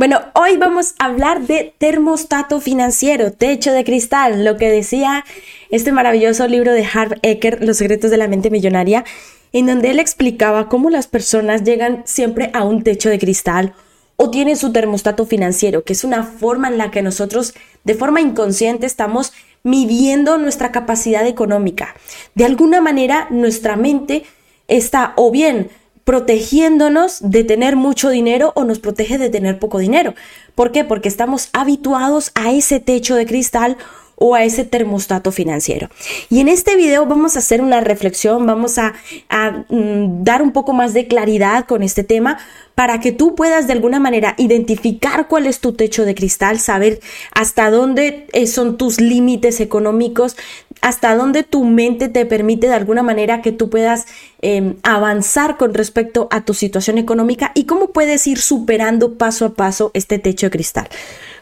Bueno, hoy vamos a hablar de termostato financiero, techo de cristal, lo que decía este maravilloso libro de Harv Eker, Los secretos de la mente millonaria, en donde él explicaba cómo las personas llegan siempre a un techo de cristal o tienen su termostato financiero, que es una forma en la que nosotros de forma inconsciente estamos midiendo nuestra capacidad económica. De alguna manera nuestra mente está o bien protegiéndonos de tener mucho dinero o nos protege de tener poco dinero. ¿Por qué? Porque estamos habituados a ese techo de cristal o a ese termostato financiero. Y en este video vamos a hacer una reflexión, vamos a, mm, dar un poco más de claridad con este tema para que tú puedas de alguna manera identificar cuál es tu techo de cristal, saber hasta dónde eh, son tus límites económicos, hasta dónde tu mente te permite de alguna manera que tú puedas em, avanzar con respecto a tu situación económica y cómo puedes ir superando paso a paso este techo de cristal.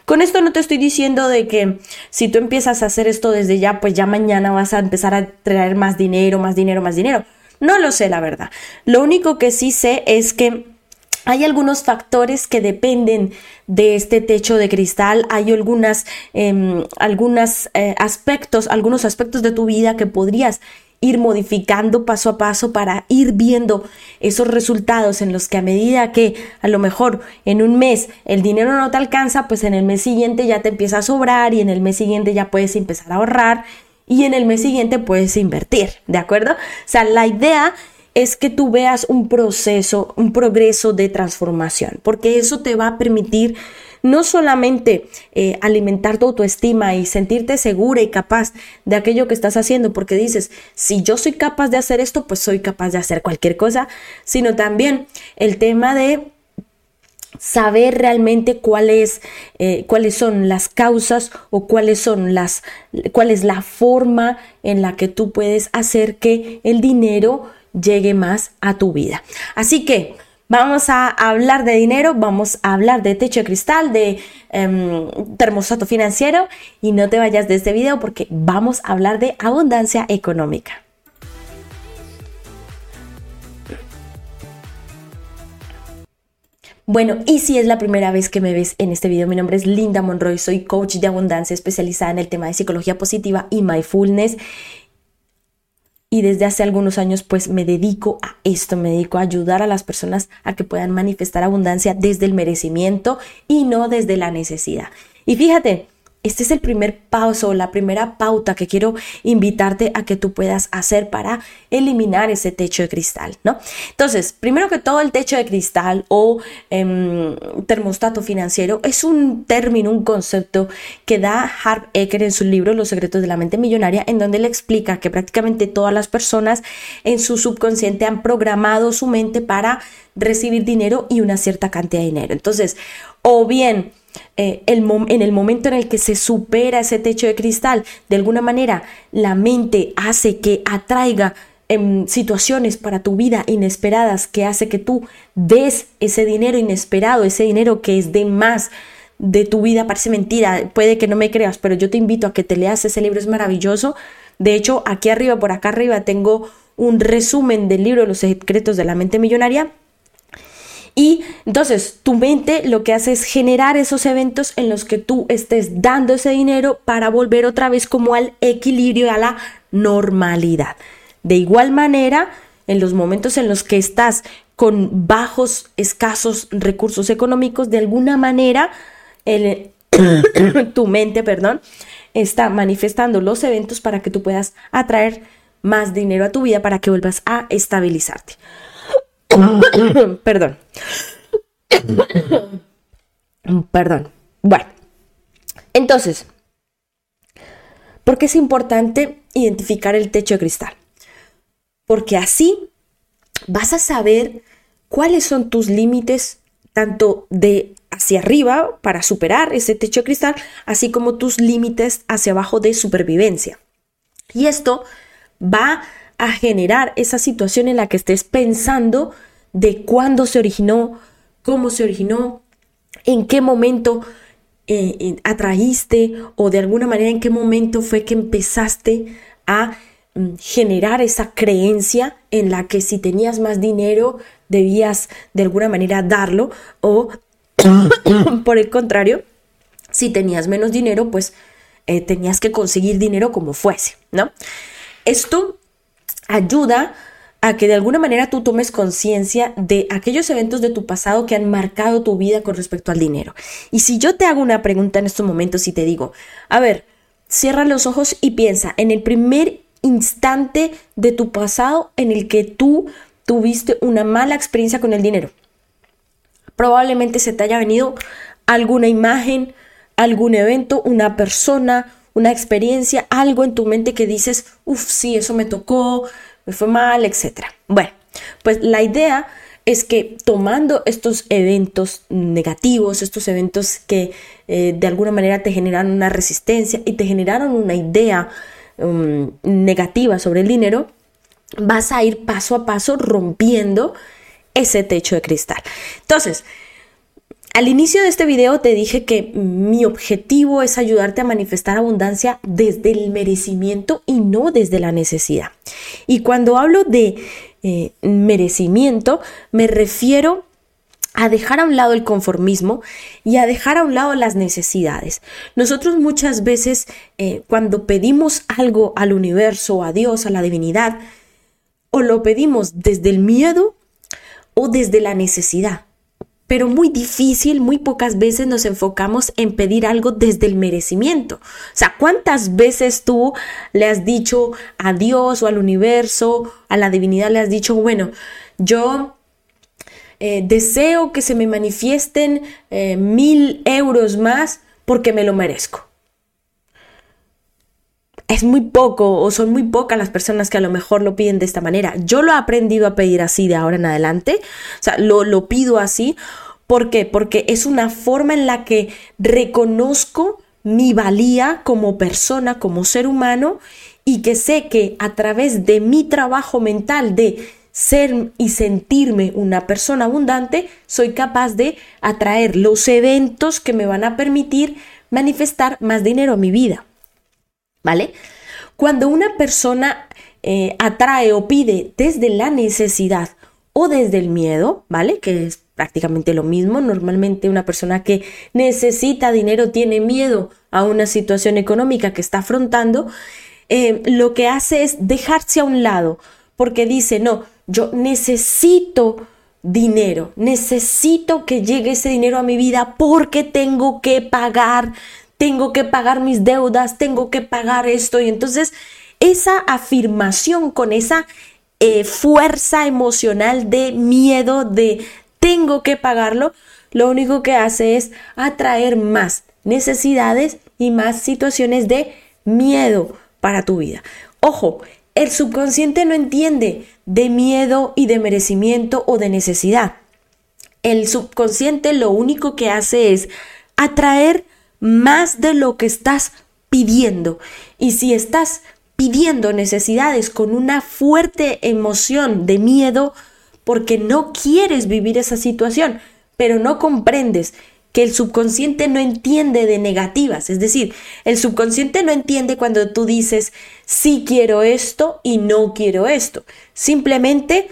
Con esto no te estoy diciendo de que si tú empiezas a hacer esto desde ya, pues ya mañana vas a empezar a traer más dinero, más dinero, más dinero. No lo sé, la verdad. Lo único que sí sé es que hay algunos factores que dependen de este techo de cristal, hay algunas, eh, aspectos, algunos aspectos de tu vida que podrías ir modificando paso a paso para ir viendo esos resultados en los que a medida que a lo mejor en un mes el dinero no te alcanza, pues en el mes siguiente ya te empieza a sobrar y en el mes siguiente ya puedes empezar a ahorrar y en el mes siguiente puedes invertir, ¿de acuerdo? O sea, la idea es que tú veas un proceso, un progreso de transformación, porque eso te va a permitir no solamente eh, alimentar tu autoestima y sentirte segura y capaz de aquello que estás haciendo, porque dices, si yo soy capaz de hacer esto, pues soy capaz de hacer cualquier cosa, sino también el tema de saber realmente cuáles eh, cuáles son las causas o cuáles son las cuál es la forma en la que tú puedes hacer que el dinero llegue más a tu vida. Así que Vamos a hablar de dinero, vamos a hablar de techo de cristal, de em, termostato financiero y no te vayas de este video porque vamos a hablar de abundancia económica. Bueno, y si es la primera vez que me ves en este video, mi nombre es Linda Monroy, soy coach de abundancia especializada en el tema de psicología positiva y mindfulness y desde hace algunos años pues me dedico a esto, me dedico a ayudar a las personas a que puedan manifestar abundancia desde el merecimiento y no desde la necesidad. Y fíjate, este es el primer paso, la primera pauta que quiero invitarte a que tú puedas hacer para eliminar ese techo de cristal, ¿no? Entonces, primero que todo, el techo de cristal o em, termostato financiero es un término, un concepto que da Harv Eker en su libro Los secretos de la mente millonaria, en donde le explica que prácticamente todas las personas en su subconsciente han programado su mente para recibir dinero y una cierta cantidad de dinero. Entonces, o bien eh, en el momento en el que se supera ese techo de cristal, de alguna manera la mente hace que atraiga em, situaciones para tu vida inesperadas que hace que tú des ese dinero inesperado, ese dinero que es de más de tu vida, parece mentira, puede que no me creas, pero yo te invito a que te leas ese libro, es maravilloso. De hecho, aquí arriba, por acá arriba, tengo un resumen del libro Los secretos de la mente millonaria y entonces tu mente lo que hace es generar esos eventos en los que tú estés dando ese dinero para volver otra vez como al equilibrio a la normalidad. De igual manera, en los momentos en los que estás con bajos, escasos recursos económicos, de alguna manera tu mente, perdón, está manifestando los eventos para que tú puedas atraer más dinero a tu vida para que vuelvas a estabilizarte. Perdón. Perdón. Bueno. Entonces, ¿por qué es importante identificar el techo de cristal? Porque así vas a saber cuáles son tus límites tanto de hacia arriba para superar ese techo de cristal, así como tus límites hacia abajo de supervivencia. Y esto va a generar esa situación en la que estés pensando de cuándo se originó, cómo se originó, en qué momento eh, atraíste o de alguna manera en qué momento fue que empezaste a mm, generar esa creencia en la que si tenías más dinero debías de alguna manera darlo o Por el contrario, si tenías menos dinero, pues eh, tenías que conseguir dinero como fuese, ¿no? Esto ayuda a que de alguna manera tú tomes conciencia de aquellos eventos de tu pasado que han marcado tu vida con respecto al dinero. Y si yo te hago una pregunta en estos momentos y te digo, a ver, cierra los ojos y piensa en el primer instante de tu pasado en el que tú tuviste una mala experiencia con el dinero. Probablemente se te haya venido alguna imagen, algún evento, una persona, una experiencia, algo en tu mente que dices, uff, sí, eso me tocó, me fue mal, etc. Bueno, pues la idea es que tomando estos eventos negativos, estos eventos que eh, de alguna manera te generaron una resistencia y te generaron una idea um, negativa sobre el dinero, vas a ir paso a paso rompiendo ese techo de cristal. Entonces, al inicio de este video te dije que mi objetivo es ayudarte a manifestar abundancia desde el merecimiento y no desde la necesidad. Y cuando hablo de eh, merecimiento, me refiero a dejar a un lado el conformismo y a dejar a un lado las necesidades. Nosotros muchas veces eh, cuando pedimos algo al universo, a Dios, a la divinidad, o lo pedimos desde el miedo o desde la necesidad pero muy difícil, muy pocas veces nos enfocamos en pedir algo desde el merecimiento. O sea, ¿cuántas veces tú le has dicho a Dios o al universo, a la divinidad, le has dicho, bueno, yo eh, deseo que se me manifiesten eh, mil euros más porque me lo merezco? Es muy poco o son muy pocas las personas que a lo mejor lo piden de esta manera. Yo lo he aprendido a pedir así de ahora en adelante, o sea, lo, lo pido así. ¿Por qué? Porque es una forma en la que reconozco mi valía como persona, como ser humano y que sé que a través de mi trabajo mental de ser y sentirme una persona abundante, soy capaz de atraer los eventos que me van a permitir manifestar más dinero a mi vida. ¿Vale? Cuando una persona eh, atrae o pide desde la necesidad o desde el miedo, ¿vale? Que es prácticamente lo mismo. Normalmente una persona que necesita dinero tiene miedo a una situación económica que está afrontando, eh, lo que hace es dejarse a un lado porque dice, no, yo necesito dinero, necesito que llegue ese dinero a mi vida porque tengo que pagar tengo que pagar mis deudas, tengo que pagar esto. Y entonces esa afirmación con esa eh, fuerza emocional de miedo, de tengo que pagarlo, lo único que hace es atraer más necesidades y más situaciones de miedo para tu vida. Ojo, el subconsciente no entiende de miedo y de merecimiento o de necesidad. El subconsciente lo único que hace es atraer más de lo que estás pidiendo. Y si estás pidiendo necesidades con una fuerte emoción de miedo, porque no quieres vivir esa situación, pero no comprendes que el subconsciente no entiende de negativas. Es decir, el subconsciente no entiende cuando tú dices, sí quiero esto y no quiero esto. Simplemente,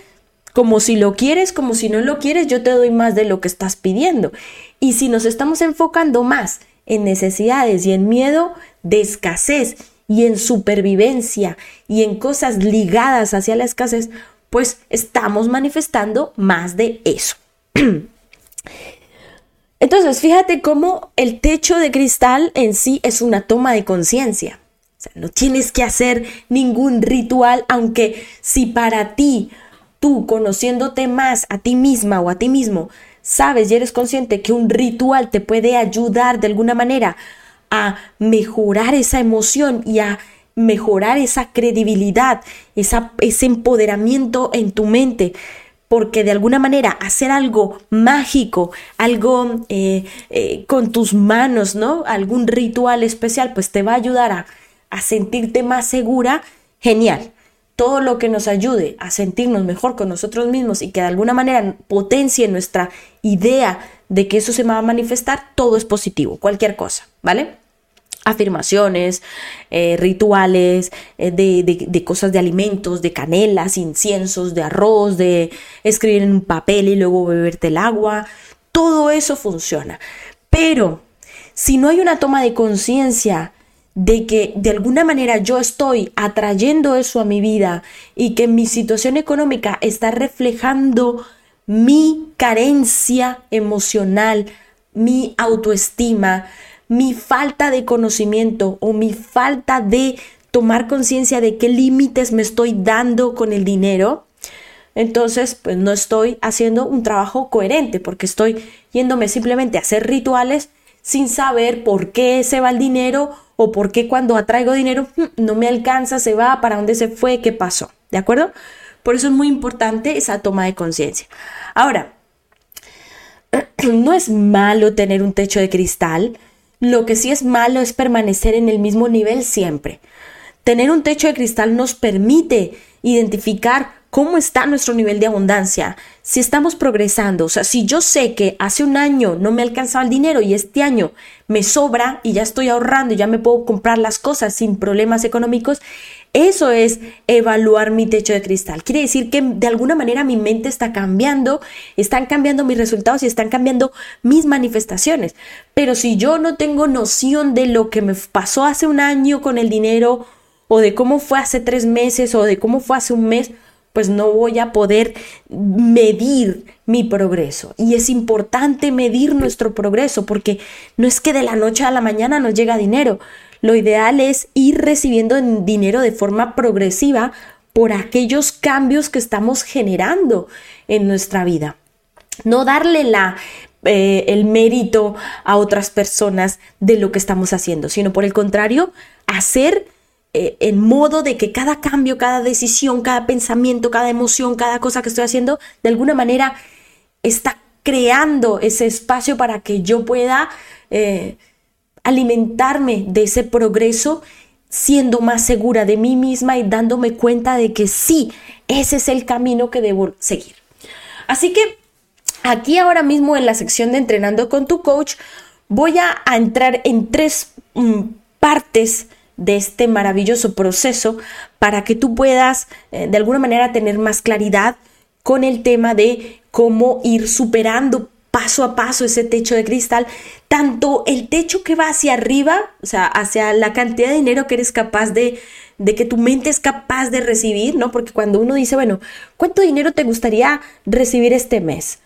como si lo quieres, como si no lo quieres, yo te doy más de lo que estás pidiendo. Y si nos estamos enfocando más en necesidades y en miedo de escasez y en supervivencia y en cosas ligadas hacia la escasez, pues estamos manifestando más de eso. Entonces, fíjate cómo el techo de cristal en sí es una toma de conciencia. No tienes que hacer ningún ritual, aunque si para ti, tú conociéndote más a ti misma o a ti mismo, sabes y eres consciente que un ritual te puede ayudar de alguna manera a mejorar esa emoción y a mejorar esa credibilidad, ese empoderamiento en tu mente, porque de alguna manera hacer algo mágico, algo eh, eh, con tus manos, ¿no? Algún ritual especial, pues te va a ayudar a, a sentirte más segura, genial todo lo que nos ayude a sentirnos mejor con nosotros mismos y que de alguna manera potencie nuestra idea de que eso se va a manifestar, todo es positivo, cualquier cosa, ¿vale? afirmaciones, eh, rituales, eh, de, cosas de alimentos, de canelas, inciensos, de arroz, de escribir en un papel y luego beberte el agua. todo eso funciona. Pero si no hay una toma de conciencia de que de alguna manera yo estoy atrayendo eso a mi vida y que mi situación económica está reflejando mi carencia emocional, mi autoestima, mi falta de conocimiento o mi falta de tomar conciencia de qué límites me estoy dando con el dinero, entonces pues no estoy haciendo un trabajo coherente porque estoy yéndome simplemente a hacer rituales sin saber por qué se va el dinero o por qué cuando atraigo dinero mm, no me alcanza, se va, para dónde se fue, qué pasó, ¿de acuerdo? Por eso es muy importante esa toma de conciencia. Ahora, no es malo tener un techo de cristal, lo que sí es malo es permanecer en el mismo nivel siempre. Tener un techo de cristal nos permite identificar cómo está nuestro nivel de abundancia, si estamos progresando, o sea, si yo sé que hace un año no me alcanzaba el dinero y este año me sobra y ya estoy ahorrando y ya me puedo comprar las cosas sin problemas económicos, eso es evaluar mi techo de cristal. Quiere decir que de alguna manera mi mente está cambiando, están cambiando mis resultados y están cambiando mis manifestaciones. Pero si yo no tengo noción de lo que me pasó hace un año con el dinero o de cómo fue hace tres meses o de cómo fue hace un mes, pues no voy a poder medir mi progreso. Y es importante medir nuestro progreso porque no es que de la noche a la mañana nos llega dinero. Lo ideal es ir recibiendo dinero de forma progresiva por aquellos cambios que estamos generando en nuestra vida. No darle la, eh, el mérito a otras personas de lo que estamos haciendo, sino por el contrario, hacer eh, en modo de que cada cambio, cada decisión, cada pensamiento, cada emoción, cada cosa que estoy haciendo, de alguna manera está creando ese espacio para que yo pueda eh, alimentarme de ese progreso siendo más segura de mí misma y dándome cuenta de que sí, ese es el camino que debo seguir. Así que aquí ahora mismo en la sección de entrenando con tu coach voy a, entrar en tres mm, partes de este maravilloso proceso para que tú puedas eh, de alguna manera tener más claridad con el tema de cómo ir superando paso a paso ese techo de cristal, tanto el techo que va hacia arriba, o sea, hacia la cantidad de dinero que eres capaz de, de que tu mente es capaz de recibir, ¿no? Porque cuando uno dice, bueno, ¿cuánto dinero te gustaría recibir este mes?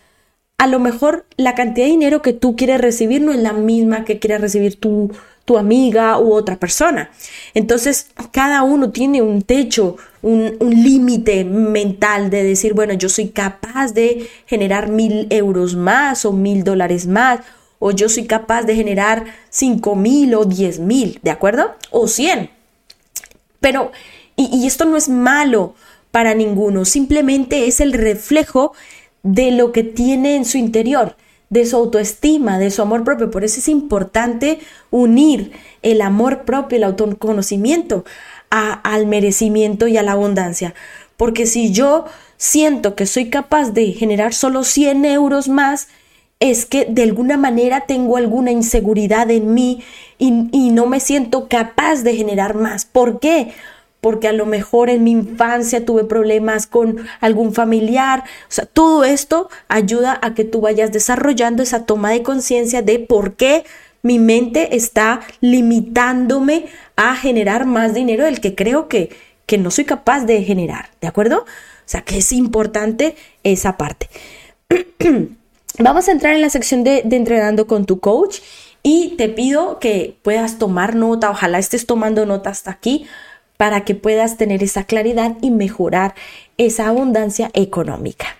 A lo mejor la cantidad de dinero que tú quieres recibir no es la misma que quieres recibir tú tu amiga u otra persona. Entonces, cada uno tiene un techo, un, límite mental de decir, bueno, yo soy capaz de generar mil euros más o mil dólares más, o yo soy capaz de generar cinco mil o diez mil, ¿de acuerdo? O cien. Pero, y, esto no es malo para ninguno, simplemente es el reflejo de lo que tiene en su interior de su autoestima, de su amor propio. Por eso es importante unir el amor propio, el autoconocimiento al merecimiento y a la abundancia. Porque si yo siento que soy capaz de generar solo 100 euros más, es que de alguna manera tengo alguna inseguridad en mí y, y no me siento capaz de generar más. ¿Por qué? Porque a lo mejor en mi infancia tuve problemas con algún familiar. O sea, todo esto ayuda a que tú vayas desarrollando esa toma de conciencia de por qué mi mente está limitándome a generar más dinero del que creo que, que no soy capaz de generar. ¿De acuerdo? O sea, que es importante esa parte. Vamos a entrar en la sección de, de entrenando con tu coach y te pido que puedas tomar nota, ojalá estés tomando nota hasta aquí para que puedas tener esa claridad y mejorar esa abundancia económica.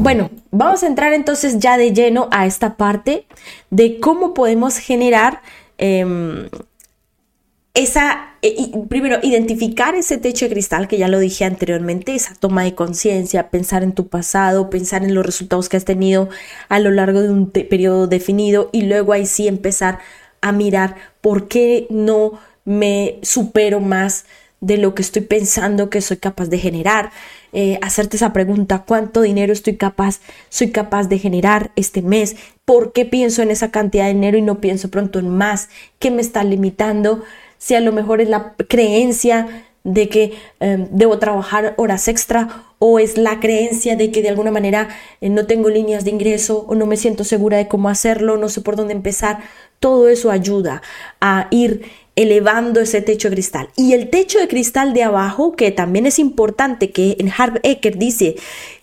Bueno, vamos a entrar entonces ya de lleno a esta parte de cómo podemos generar em, esa, eh, primero, identificar ese techo de cristal que ya lo dije anteriormente, esa toma de conciencia, pensar en tu pasado, pensar en los resultados que has tenido a lo largo de un periodo definido y luego ahí sí empezar a mirar por qué no me supero más de lo que estoy pensando que soy capaz de generar. Eh, hacerte esa pregunta, ¿cuánto dinero estoy capaz, soy capaz de generar este mes? ¿Por qué pienso en esa cantidad de dinero y no pienso pronto en más? ¿Qué me está limitando? Si a lo mejor es la creencia de que em, debo trabajar horas extra o es la creencia de que de alguna manera eh, no tengo líneas de ingreso o no me siento segura de cómo hacerlo, no sé por dónde empezar. Todo eso ayuda a ir elevando ese techo de cristal. Y el techo de cristal de abajo, que también es importante, que en Harv Eker dice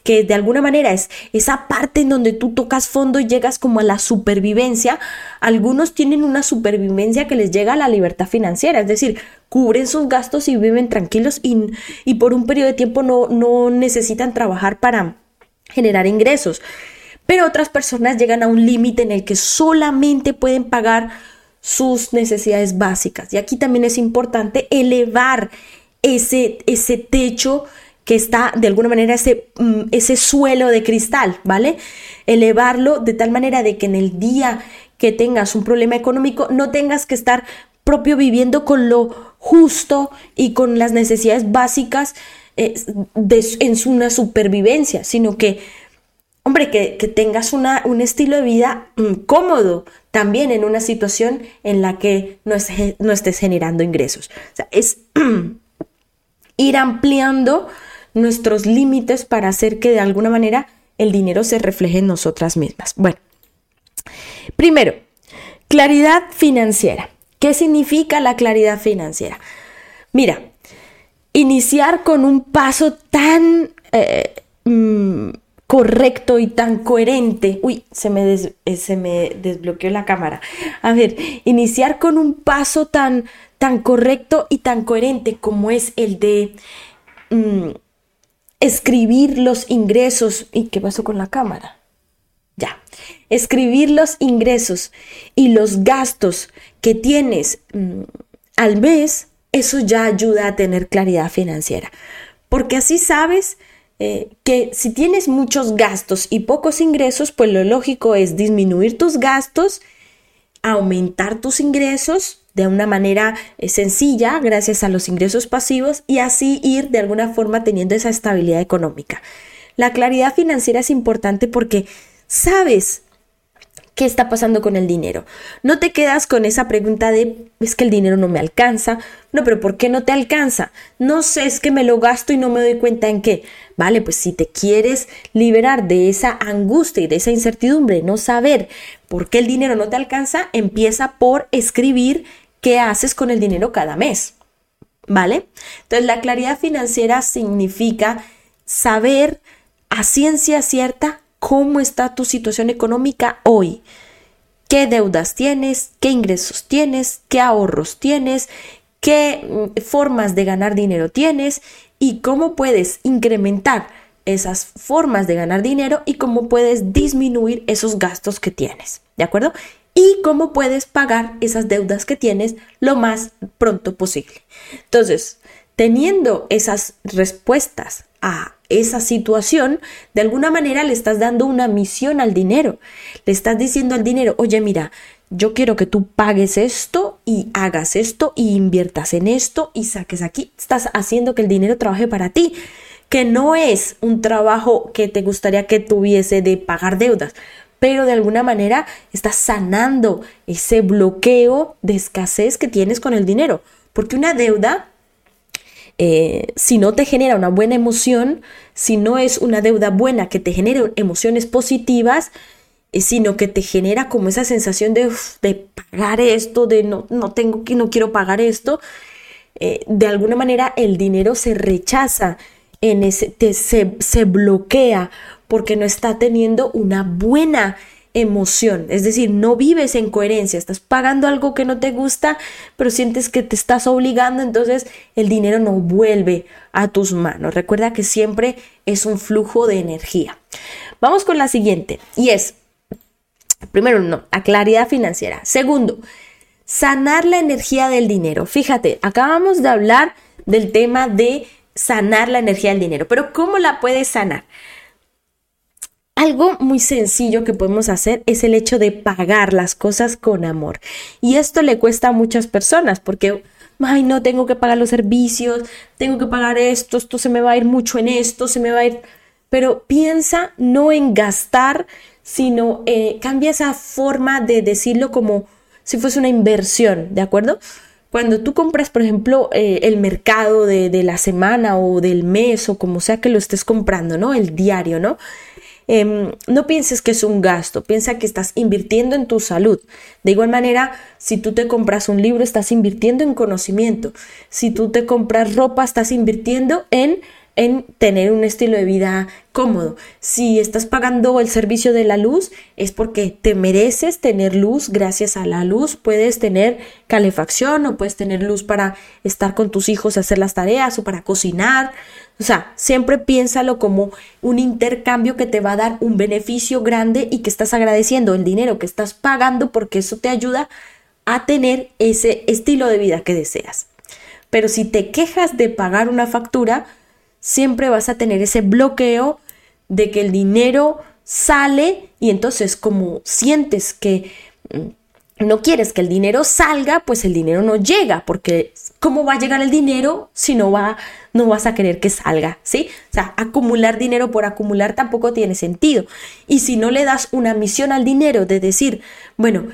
que de alguna manera es esa parte en donde tú tocas fondo y llegas como a la supervivencia. Algunos tienen una supervivencia que les llega a la libertad financiera, es decir, cubren sus gastos y viven tranquilos y, y por un periodo de tiempo no, no necesitan trabajar para generar ingresos. Pero otras personas llegan a un límite en el que solamente pueden pagar sus necesidades básicas. Y aquí también es importante elevar ese, ese techo que está de alguna manera ese, mm, ese suelo de cristal, ¿vale? Elevarlo de tal manera de que en el día que tengas un problema económico no tengas que estar propio viviendo con lo justo y con las necesidades básicas eh, en una supervivencia, sino que hombre, que, tengas una, un estilo de vida mm, cómodo también en una situación en la que no, estés generando ingresos. O sea, es ir ampliando nuestros límites para hacer que de alguna manera el dinero se refleje en nosotras mismas. Bueno, primero, claridad financiera. ¿Qué significa la claridad financiera? Mira, iniciar con un paso tan eh, mm, correcto y tan coherente. Uy, se me, eh, se me desbloqueó la cámara. A ver, iniciar con un paso tan, tan correcto y tan coherente como es el de mm, escribir los ingresos. ¿Y qué pasó con la cámara? Ya. Escribir los ingresos y los gastos que tienes mm, al mes, eso ya ayuda a tener claridad financiera. Porque así sabes eh, que si tienes muchos gastos y pocos ingresos, pues lo lógico es disminuir tus gastos, aumentar tus ingresos de una manera eh, sencilla gracias a los ingresos pasivos y así ir de alguna forma teniendo esa estabilidad económica. La claridad financiera es importante porque sabes ¿Qué está pasando con el dinero? No te quedas con esa pregunta de, es que el dinero no me alcanza. No, pero ¿por qué no te alcanza? No sé, es que me lo gasto y no me doy cuenta en qué. Vale, pues si te quieres liberar de esa angustia y de esa incertidumbre, no saber por qué el dinero no te alcanza, empieza por escribir qué haces con el dinero cada mes. ¿Vale? Entonces la claridad financiera significa saber a ciencia cierta cómo está tu situación económica hoy. ¿Qué deudas tienes? ¿Qué ingresos tienes? ¿Qué ahorros tienes? ¿Qué mm, formas de ganar dinero tienes? ¿Y cómo puedes incrementar esas formas de ganar dinero y cómo puedes disminuir esos gastos que tienes? ¿De acuerdo? Y cómo puedes pagar esas deudas que tienes lo más pronto posible. Entonces, teniendo esas respuestas a esa situación, de alguna manera le estás dando una misión al dinero. Le estás diciendo al dinero, oye, mira, yo quiero que tú pagues esto y hagas esto y inviertas en esto y saques aquí. Estás haciendo que el dinero trabaje para ti, que no es un trabajo que te gustaría que tuviese de pagar deudas, pero de alguna manera estás sanando ese bloqueo de escasez que tienes con el dinero. Porque una deuda eh, si no te genera una buena emoción, si no es una deuda buena que te genere emociones positivas, eh, sino que te genera como esa sensación de, pagar esto, de no, no tengo que, no quiero pagar esto, eh, de alguna manera el dinero se rechaza, se, se bloquea porque no está teniendo una buena emoción, es decir, no vives en coherencia, estás pagando algo que no te gusta, pero sientes que te estás obligando, entonces el dinero no vuelve a tus manos. Recuerda que siempre es un flujo de energía. Vamos con la siguiente, y es, primero, no, la claridad financiera. Segundo, sanar la energía del dinero. Fíjate, acabamos de hablar del tema de sanar la energía del dinero, pero ¿cómo la puedes sanar? Algo muy sencillo que podemos hacer es el hecho de pagar las cosas con amor. Y esto le cuesta a muchas personas porque, ay, no, tengo que pagar los servicios, tengo que pagar esto, esto se me va a ir mucho en esto, se me va a ir... Pero piensa no en gastar, sino eh, cambia esa forma de decirlo como si fuese una inversión, ¿de acuerdo? cuando tú compras, por ejemplo, eh, el mercado de, de, la semana o del mes o como sea que lo estés comprando, ¿no? El diario, ¿no? Em, no pienses que es un gasto, piensa que estás invirtiendo en tu salud. De igual manera, si tú te compras un libro, estás invirtiendo en conocimiento. Si tú te compras ropa, estás invirtiendo en en tener un estilo de vida cómodo. Si estás pagando el servicio de la luz, es porque te mereces tener luz. Gracias a la luz puedes tener calefacción o puedes tener luz para estar con tus hijos, hacer las tareas o para cocinar. O sea, siempre piénsalo como un intercambio que te va a dar un beneficio grande y que estás agradeciendo el dinero que estás pagando porque eso te ayuda a tener ese estilo de vida que deseas. Pero si te quejas de pagar una factura, siempre vas a tener ese bloqueo de que el dinero sale y entonces como sientes que mm, no quieres que el dinero salga, pues el dinero no llega, porque ¿cómo va a llegar el dinero si no va no vas a querer que salga, ¿sí? O sea, acumular dinero por acumular tampoco tiene sentido. Y si no le das una misión al dinero de decir, bueno,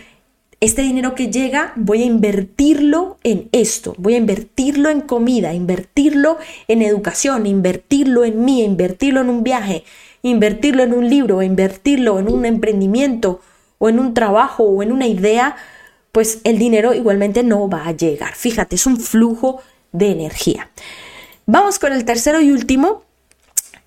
este dinero que llega voy a invertirlo en esto, voy a invertirlo en comida, invertirlo en educación, invertirlo en mí, invertirlo en un viaje, invertirlo en un libro, invertirlo en un emprendimiento o en un trabajo o en una idea, pues el dinero igualmente no va a llegar. Fíjate, es un flujo de energía. Vamos con el tercero y último.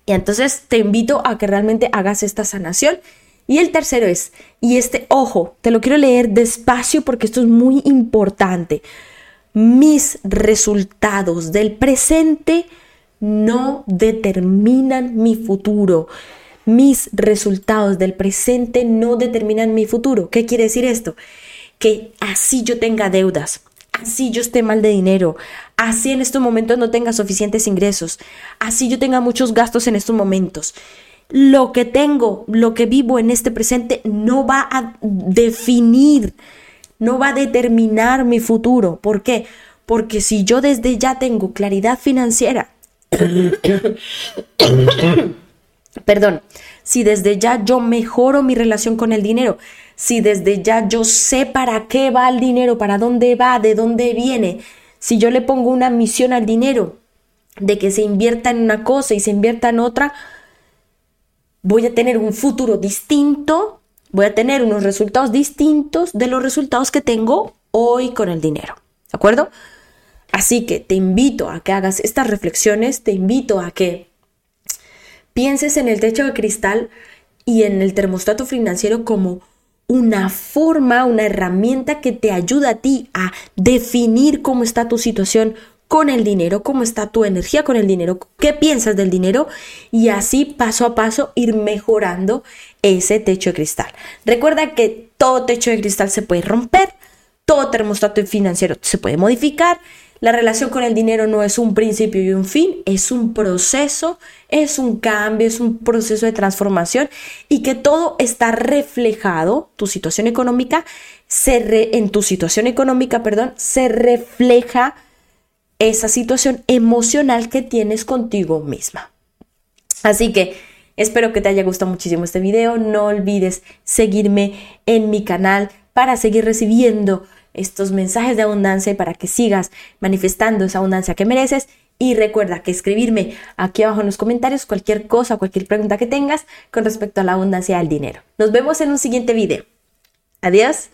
Y entonces te invito a que realmente hagas esta sanación y el tercero es, y este, ojo, te lo quiero leer despacio porque esto es muy importante. Mis resultados del presente no determinan mi futuro. Mis resultados del presente no determinan mi futuro. ¿Qué quiere decir esto? Que así yo tenga deudas, así yo esté mal de dinero, así en estos momentos no tenga suficientes ingresos, así yo tenga muchos gastos en estos momentos lo que tengo, lo que vivo en este presente no va a definir, no va a determinar mi futuro. ¿Por qué? Porque si yo desde ya tengo claridad financiera, perdón, si desde ya yo mejoro mi relación con el dinero, si desde ya yo sé para qué va el dinero, para dónde va, de dónde viene, si yo le pongo una misión al dinero de que se invierta en una cosa y se invierta en otra, voy a tener un futuro distinto, voy a tener unos resultados distintos de los resultados que tengo hoy con el dinero. ¿De acuerdo? Así que te invito a que hagas estas reflexiones, te invito a que pienses en el techo de cristal y en el termostato financiero como una forma, una herramienta que te ayuda a ti a definir cómo está tu situación con el dinero, cómo está tu energía con el dinero, qué piensas del dinero y así paso a paso ir mejorando ese techo de cristal. Recuerda que todo techo de cristal se puede romper, todo termostato financiero se puede modificar. La relación con el dinero no es un principio y un fin, es un proceso, es un cambio, es un proceso de transformación y que todo está reflejado, tu situación económica, se en tu situación económica, perdón, se refleja esa situación emocional que tienes contigo misma. Así que espero que te haya gustado muchísimo este video. No olvides seguirme en mi canal para seguir recibiendo estos mensajes de abundancia y para que sigas manifestando esa abundancia que mereces. Y recuerda que escribirme aquí abajo en los comentarios cualquier cosa, cualquier pregunta que tengas con respecto a la abundancia del dinero. Nos vemos en un siguiente video. Adiós.